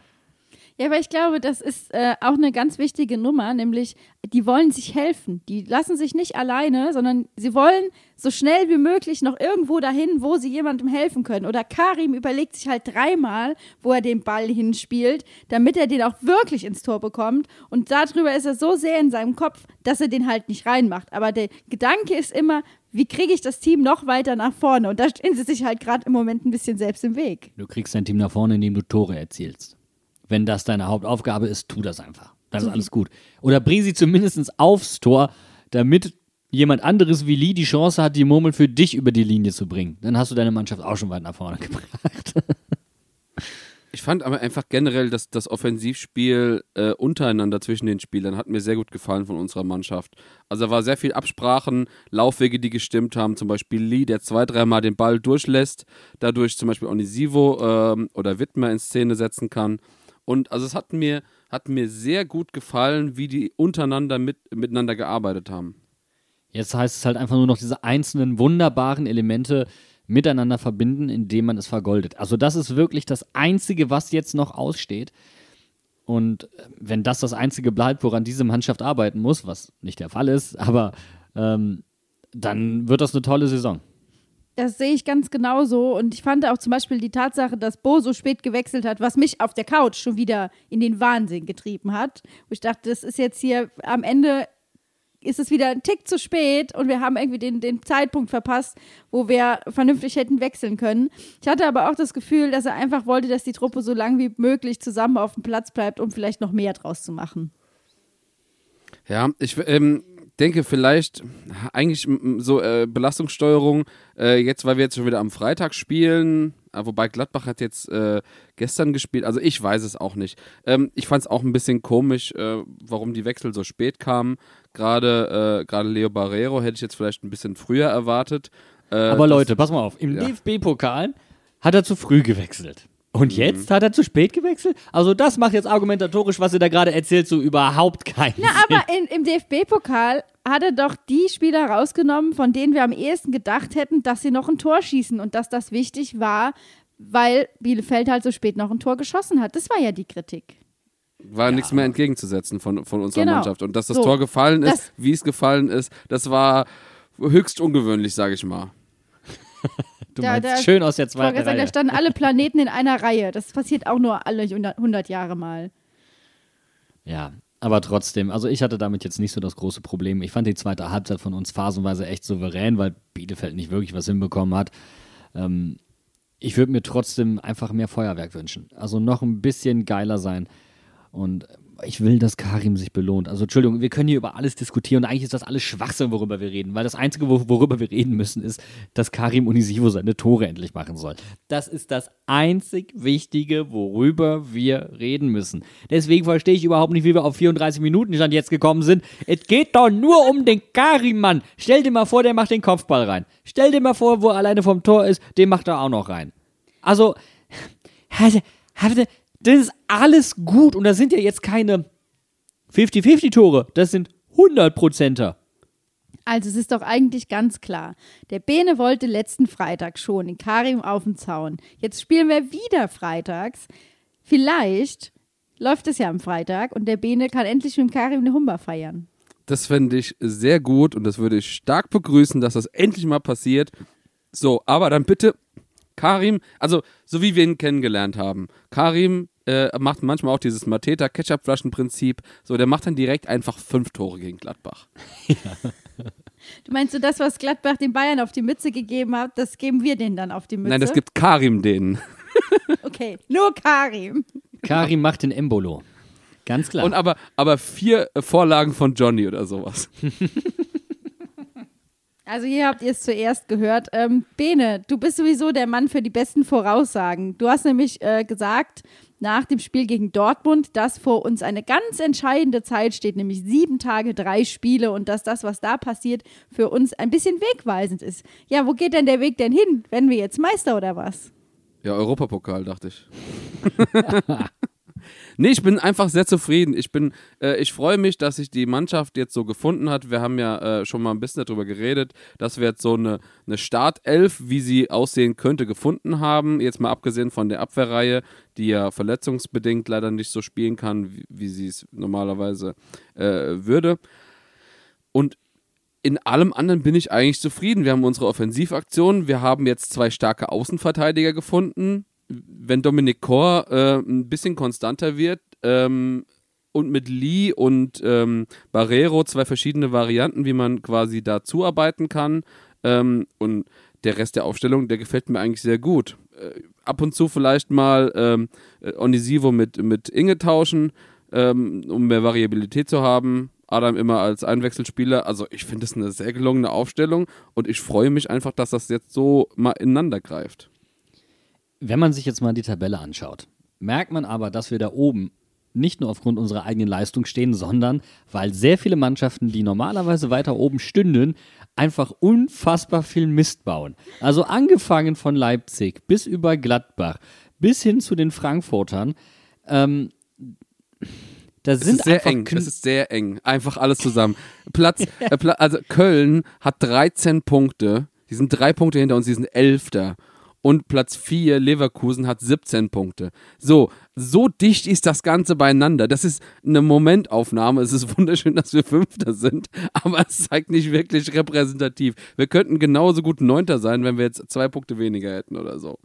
Ja, aber ich glaube, das ist äh, auch eine ganz wichtige Nummer, nämlich die wollen sich helfen. Die lassen sich nicht alleine, sondern sie wollen so schnell wie möglich noch irgendwo dahin, wo sie jemandem helfen können. Oder Karim überlegt sich halt dreimal, wo er den Ball hinspielt, damit er den auch wirklich ins Tor bekommt. Und darüber ist er so sehr in seinem Kopf, dass er den halt nicht reinmacht. Aber der Gedanke ist immer, wie kriege ich das Team noch weiter nach vorne? Und da stehen sie sich halt gerade im Moment ein bisschen selbst im Weg. Du kriegst dein Team nach vorne, indem du Tore erzielst. Wenn das deine Hauptaufgabe ist, tu das einfach. Dann ist alles gut. Oder bring sie zumindest aufs Tor, damit jemand anderes wie Lee die Chance hat, die Murmel für dich über die Linie zu bringen. Dann hast du deine Mannschaft auch schon weit nach vorne gebracht. Ich fand aber einfach generell, dass das Offensivspiel äh, untereinander zwischen den Spielern hat mir sehr gut gefallen von unserer Mannschaft. Also da war sehr viel Absprachen, Laufwege, die gestimmt haben. Zum Beispiel Lee, der zwei, dreimal den Ball durchlässt, dadurch zum Beispiel Onisivo ähm, oder Wittmer in Szene setzen kann. Und also es hat mir, hat mir sehr gut gefallen, wie die untereinander mit, miteinander gearbeitet haben. Jetzt heißt es halt einfach nur noch diese einzelnen wunderbaren Elemente miteinander verbinden, indem man es vergoldet. Also das ist wirklich das Einzige, was jetzt noch aussteht. Und äh, wenn das das Einzige bleibt, woran diese Mannschaft arbeiten muss, was nicht der Fall ist, aber ähm, dann wird das eine tolle Saison. Das sehe ich ganz genauso. Und ich fand auch zum Beispiel die Tatsache, dass Bo so spät gewechselt hat, was mich auf der Couch schon wieder in den Wahnsinn getrieben hat. Wo ich dachte, das ist jetzt hier am Ende ist es wieder ein Tick zu spät und wir haben irgendwie den, den Zeitpunkt verpasst, wo wir vernünftig hätten wechseln können. Ich hatte aber auch das Gefühl, dass er einfach wollte, dass die Truppe so lang wie möglich zusammen auf dem Platz bleibt, um vielleicht noch mehr draus zu machen. Ja, ich ähm, denke vielleicht eigentlich so äh, Belastungssteuerung, äh, jetzt, weil wir jetzt schon wieder am Freitag spielen, äh, wobei Gladbach hat jetzt äh, gestern gespielt, also ich weiß es auch nicht. Ähm, ich fand es auch ein bisschen komisch, äh, warum die Wechsel so spät kamen. Gerade äh, Leo Barrero hätte ich jetzt vielleicht ein bisschen früher erwartet. Aber Leute, pass mal auf, im ja. DFB-Pokal hat er zu früh gewechselt. Und Mhm. jetzt hat er zu spät gewechselt? Also das macht jetzt argumentatorisch, was ihr da gerade erzählt, so überhaupt keinen Na, Sinn. aber in, im DFB-Pokal hat er doch die Spieler rausgenommen, von denen wir am ehesten gedacht hätten, dass sie noch ein Tor schießen und dass das wichtig war, weil Bielefeld halt so spät noch ein Tor geschossen hat. Das war ja die Kritik. war nichts mehr entgegenzusetzen von, von unserer Genau. Mannschaft. Und dass das So, Tor gefallen ist, das- wie es gefallen ist, das war höchst ungewöhnlich, sage ich mal. Du Da- meinst da- schön aus der zweiten sagen, da Reihe. standen alle Planeten in einer Reihe. Das passiert auch nur alle 100 Jahre mal. Ja, aber trotzdem, also ich hatte damit jetzt nicht so das große Problem. Ich fand die zweite Halbzeit von uns phasenweise echt souverän, weil Bielefeld nicht wirklich was hinbekommen hat. Ähm, ich würde mir trotzdem einfach mehr Feuerwerk wünschen. Also noch ein bisschen geiler sein. Und ich will, dass Karim sich belohnt. Also Entschuldigung, wir können hier über alles diskutieren und eigentlich ist das alles Schwachsinn, worüber wir reden. Weil das Einzige, wo- worüber wir reden müssen, ist, dass Karim Unisivo seine Tore endlich machen soll. Das ist das einzig Wichtige, worüber wir reden müssen. Deswegen verstehe ich überhaupt nicht, wie wir auf 34 Minuten Stand jetzt gekommen sind. Es geht doch nur um den Karim, Mann. Stell dir mal vor, der macht den Kopfball rein. Stell dir mal vor, wo er alleine vom Tor ist, den macht er auch noch rein. Also, hatte, hatte, das ist alles gut und das sind ja jetzt keine 50-50-Tore, das sind 100%er. Also es ist doch eigentlich ganz klar. Der Bene wollte letzten Freitag schon den Karim auf dem Zaun. Jetzt spielen wir wieder freitags. Vielleicht läuft es ja am Freitag und der Bene kann endlich mit dem Karim eine Humba feiern. Das fände ich sehr gut und das würde ich stark begrüßen, dass das endlich mal passiert. So, aber dann bitte Karim, also so wie wir ihn kennengelernt haben. Karim äh, macht manchmal auch dieses Mateta Ketchupflaschenprinzip. So, der macht dann direkt einfach fünf Tore gegen Gladbach. Du meinst du, das, was Gladbach den Bayern auf die Mütze gegeben hat, das geben wir denen dann auf die Mütze? Nein, das gibt Karim denen. Okay, nur Karim. Karim macht den Embolo. Ganz klar. Und aber, aber vier Vorlagen von Johnny oder sowas. Also hier habt ihr es zuerst gehört. Ähm, Bene, du bist sowieso der Mann für die besten Voraussagen. Du hast nämlich äh, gesagt, nach dem Spiel gegen Dortmund, dass vor uns eine ganz entscheidende Zeit steht, nämlich sieben Tage, drei Spiele und dass das, was da passiert, für uns ein bisschen wegweisend ist. Ja, wo geht denn der Weg denn hin? Werden wir jetzt Meister oder was? Ja, Europapokal, dachte ich. Nee, ich bin einfach sehr zufrieden. Ich bin, äh, ich freue mich, dass sich die Mannschaft jetzt so gefunden hat. Wir haben ja äh, schon mal ein bisschen darüber geredet, dass wir jetzt so eine, eine Startelf, wie sie aussehen könnte, gefunden haben. Jetzt mal abgesehen von der Abwehrreihe, die ja verletzungsbedingt leider nicht so spielen kann, wie, wie sie es normalerweise äh, würde. Und in allem anderen bin ich eigentlich zufrieden. Wir haben unsere Offensivaktion, wir haben jetzt zwei starke Außenverteidiger gefunden. Wenn Dominik Kor äh, ein bisschen konstanter wird ähm, und mit Lee und ähm, Barrero zwei verschiedene Varianten, wie man quasi da zuarbeiten kann. Ähm, und der Rest der Aufstellung, der gefällt mir eigentlich sehr gut. Äh, ab und zu vielleicht mal ähm, äh, Onisivo mit, mit Inge tauschen, ähm, um mehr Variabilität zu haben. Adam immer als Einwechselspieler. Also ich finde es eine sehr gelungene Aufstellung und ich freue mich einfach, dass das jetzt so mal ineinander greift. Wenn man sich jetzt mal die Tabelle anschaut, merkt man aber, dass wir da oben nicht nur aufgrund unserer eigenen Leistung stehen, sondern weil sehr viele Mannschaften, die normalerweise weiter oben stünden, einfach unfassbar viel Mist bauen. Also angefangen von Leipzig bis über Gladbach bis hin zu den Frankfurtern. Ähm, da Es sind ist sehr eng. kn- Es ist sehr eng. Einfach alles zusammen. Platz, äh, Pla also Köln hat 13 Punkte. Die sind drei Punkte hinter uns, die sind Elfter. Und Platz 4, Leverkusen, hat 17 Punkte. So, so dicht ist das Ganze beieinander. Das ist eine Momentaufnahme. Es ist wunderschön, dass wir Fünfter sind, aber es zeigt nicht wirklich repräsentativ. Wir könnten genauso gut Neunter sein, wenn wir jetzt zwei Punkte weniger hätten oder so.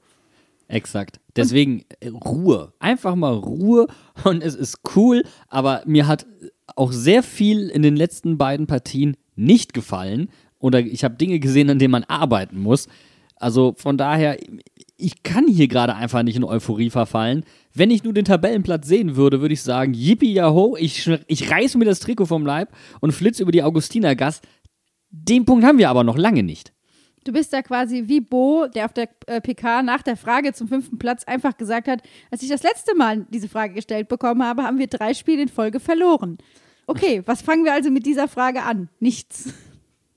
Exakt. Deswegen äh, Ruhe. Einfach mal Ruhe und es ist cool, aber mir hat auch sehr viel in den letzten beiden Partien nicht gefallen oder ich habe Dinge gesehen, an denen man arbeiten muss. Also von daher, ich kann hier gerade einfach nicht in Euphorie verfallen. Wenn ich nur den Tabellenplatz sehen würde, würde ich sagen, yippie jaho, ich, ich reiß mir das Trikot vom Leib und flitz über die Augustinergasse. Den Punkt haben wir aber noch lange nicht. Du bist da quasi wie Bo, der auf der äh, PK nach der Frage zum fünften Platz einfach gesagt hat, als ich das letzte Mal diese Frage gestellt bekommen habe, haben wir drei Spiele in Folge verloren. Okay, was fangen wir also mit dieser Frage an? Nichts.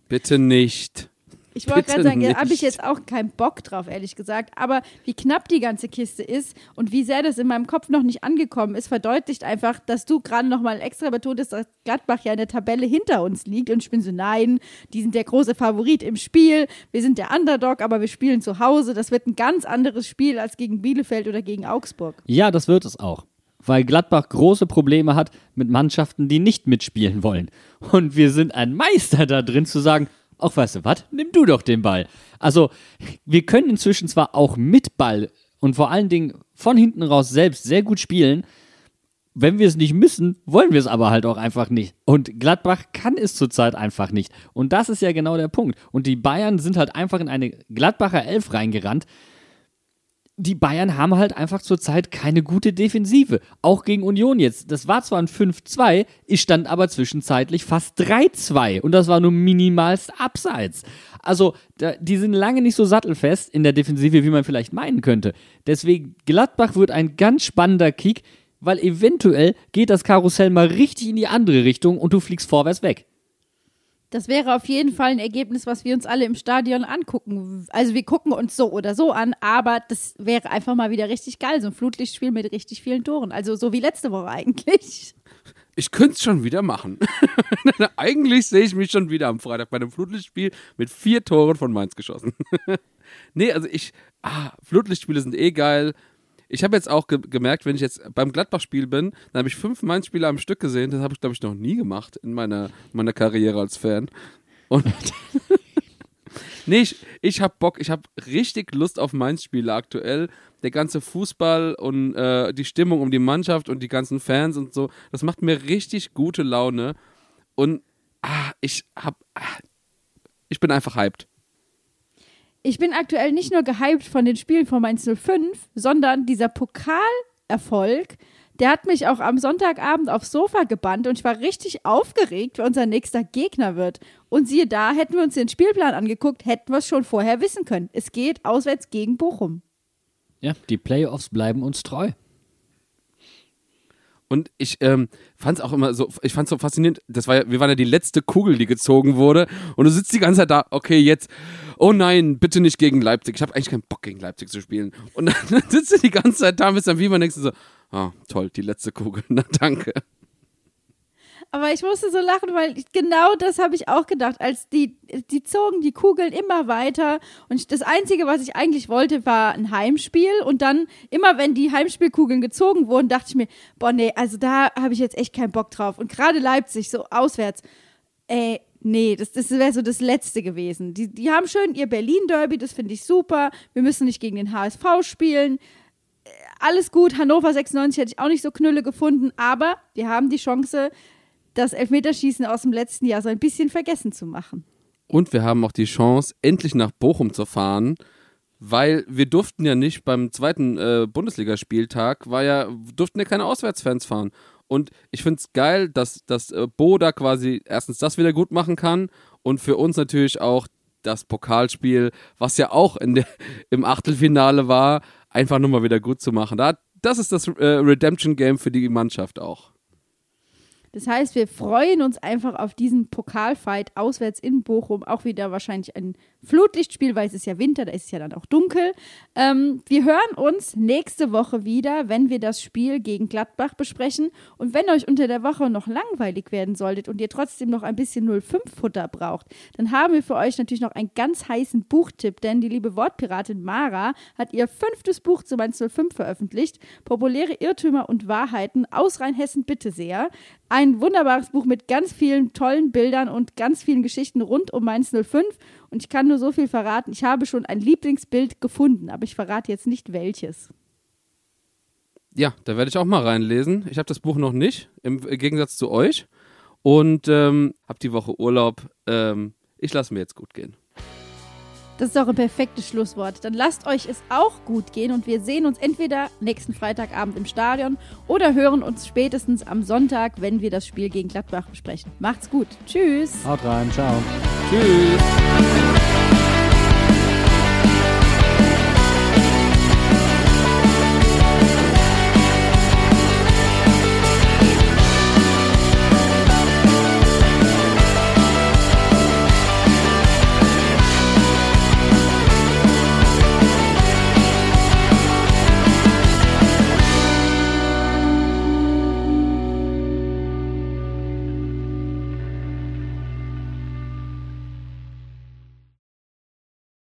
Bitte nicht. Ich wollte gerade sagen, da habe ich jetzt auch keinen Bock drauf, ehrlich gesagt. Aber wie knapp die ganze Kiste ist und wie sehr das in meinem Kopf noch nicht angekommen ist, verdeutlicht einfach, dass du gerade nochmal extra betont hast, dass Gladbach ja in der Tabelle hinter uns liegt. Und ich bin so, nein, die sind der große Favorit im Spiel. Wir sind der Underdog, aber wir spielen zu Hause. Das wird ein ganz anderes Spiel als gegen Bielefeld oder gegen Augsburg. Ja, das wird es auch. Weil Gladbach große Probleme hat mit Mannschaften, die nicht mitspielen wollen. Und wir sind ein Meister da drin zu sagen, ach weißt du was, nimm du doch den Ball. Also wir können inzwischen zwar auch mit Ball und vor allen Dingen von hinten raus selbst sehr gut spielen. Wenn wir es nicht müssen, wollen wir es aber halt auch einfach nicht. Und Gladbach kann es zurzeit einfach nicht. Und das ist ja genau der Punkt. Und die Bayern sind halt einfach in eine Gladbacher Elf reingerannt, die Bayern haben halt einfach zurzeit keine gute Defensive. Auch gegen Union jetzt. Das war zwar ein 5-2, ich stand aber zwischenzeitlich fast 3-2 und das war nur minimalst abseits. Also, die sind lange nicht so sattelfest in der Defensive, wie man vielleicht meinen könnte. Deswegen, Gladbach wird ein ganz spannender Kick, weil eventuell geht das Karussell mal richtig in die andere Richtung und du fliegst vorwärts weg. Das wäre auf jeden Fall ein Ergebnis, was wir uns alle im Stadion angucken. Also wir gucken uns so oder so an, aber das wäre einfach mal wieder richtig geil. So ein Flutlichtspiel mit richtig vielen Toren. Also so wie letzte Woche eigentlich. Ich könnte es schon wieder machen. Eigentlich sehe ich mich schon wieder am Freitag bei einem Flutlichtspiel mit vier Toren von Mainz geschossen. nee, also ich, ah, Flutlichtspiele sind eh geil. Ich habe jetzt auch ge gemerkt, wenn ich jetzt beim Gladbach-Spiel bin, dann habe ich fünf Mainz-Spiele am Stück gesehen. Das habe ich, glaube ich, noch nie gemacht in meiner, meiner Karriere als Fan. Und nee, ich, ich habe Bock, ich habe richtig Lust auf Mainz-Spiele aktuell. Der ganze Fußball und äh, die Stimmung um die Mannschaft und die ganzen Fans und so, das macht mir richtig gute Laune. Und ah, ich hab, ah, ich bin einfach hyped. Ich bin aktuell nicht nur gehypt von den Spielen von Mainz 05, sondern dieser Pokalerfolg, der hat mich auch am Sonntagabend aufs Sofa gebannt und ich war richtig aufgeregt, wer unser nächster Gegner wird. Und siehe da, hätten wir uns den Spielplan angeguckt, hätten wir es schon vorher wissen können. Es geht auswärts gegen Bochum. Ja, die Playoffs bleiben uns treu. Und ich ähm, fand es auch immer so, ich fand so faszinierend, das war ja, wir waren ja die letzte Kugel, die gezogen wurde. Und du sitzt die ganze Zeit da, okay, jetzt, oh nein, bitte nicht gegen Leipzig. Ich habe eigentlich keinen Bock, gegen Leipzig zu spielen. Und dann sitzt du die ganze Zeit da und bist dann wie immer denkst so, Ah, toll, die letzte Kugel. Na, danke. Aber ich musste so lachen, weil ich, genau das habe ich auch gedacht, als die, die zogen die Kugeln immer weiter und das Einzige, was ich eigentlich wollte, war ein Heimspiel und dann immer, wenn die Heimspielkugeln gezogen wurden, dachte ich mir, boah nee, also da habe ich jetzt echt keinen Bock drauf. Und gerade Leipzig, so auswärts, ey, nee, das, das wäre so das Letzte gewesen. Die, die haben schön ihr Berlin-Derby, das finde ich super, wir müssen nicht gegen den HSV spielen, Äh, alles gut, Hannover 96 hätte ich auch nicht so knülle gefunden, aber wir haben die Chance, das Elfmeterschießen aus dem letzten Jahr so ein bisschen vergessen zu machen. Und wir haben auch die Chance, endlich nach Bochum zu fahren, weil wir durften ja nicht beim zweiten äh, Bundesligaspieltag, war ja, durften ja keine Auswärtsfans fahren. Und ich finde es geil, dass, dass äh, Bo da quasi erstens das wieder gut machen kann und für uns natürlich auch das Pokalspiel, was ja auch der, im Achtelfinale war, einfach nochmal wieder gut zu machen. Da, das ist das äh, Redemption-Game für die Mannschaft auch. Das heißt, wir freuen uns einfach auf diesen Pokalfight auswärts in Bochum. Auch wieder wahrscheinlich ein Flutlichtspiel, weil es ist ja Winter, da ist es ja dann auch dunkel. Ähm, wir hören uns nächste Woche wieder, wenn wir das Spiel gegen Gladbach besprechen. Und wenn euch unter der Woche noch langweilig werden solltet und ihr trotzdem noch ein bisschen 05-Futter braucht, dann haben wir für euch natürlich noch einen ganz heißen Buchtipp, denn die liebe Wortpiratin Mara hat ihr fünftes Buch zu Mainz 05 veröffentlicht. Populäre Irrtümer und Wahrheiten aus Rheinhessen bitte sehr. Ein wunderbares Buch mit ganz vielen tollen Bildern und ganz vielen Geschichten rund um Mainz 05. Und ich kann nur so viel verraten. Ich habe schon ein Lieblingsbild gefunden, aber ich verrate jetzt nicht welches. Ja, da werde ich auch mal reinlesen. Ich habe das Buch noch nicht, im Gegensatz zu euch. Und ähm, habe die Woche Urlaub. Ähm, ich lasse mir jetzt gut gehen. Das ist doch ein perfektes Schlusswort. Dann lasst euch es auch gut gehen und wir sehen uns entweder nächsten Freitagabend im Stadion oder hören uns spätestens am Sonntag, wenn wir das Spiel gegen Gladbach besprechen. Macht's gut. Tschüss. Haut rein, ciao. Tschüss.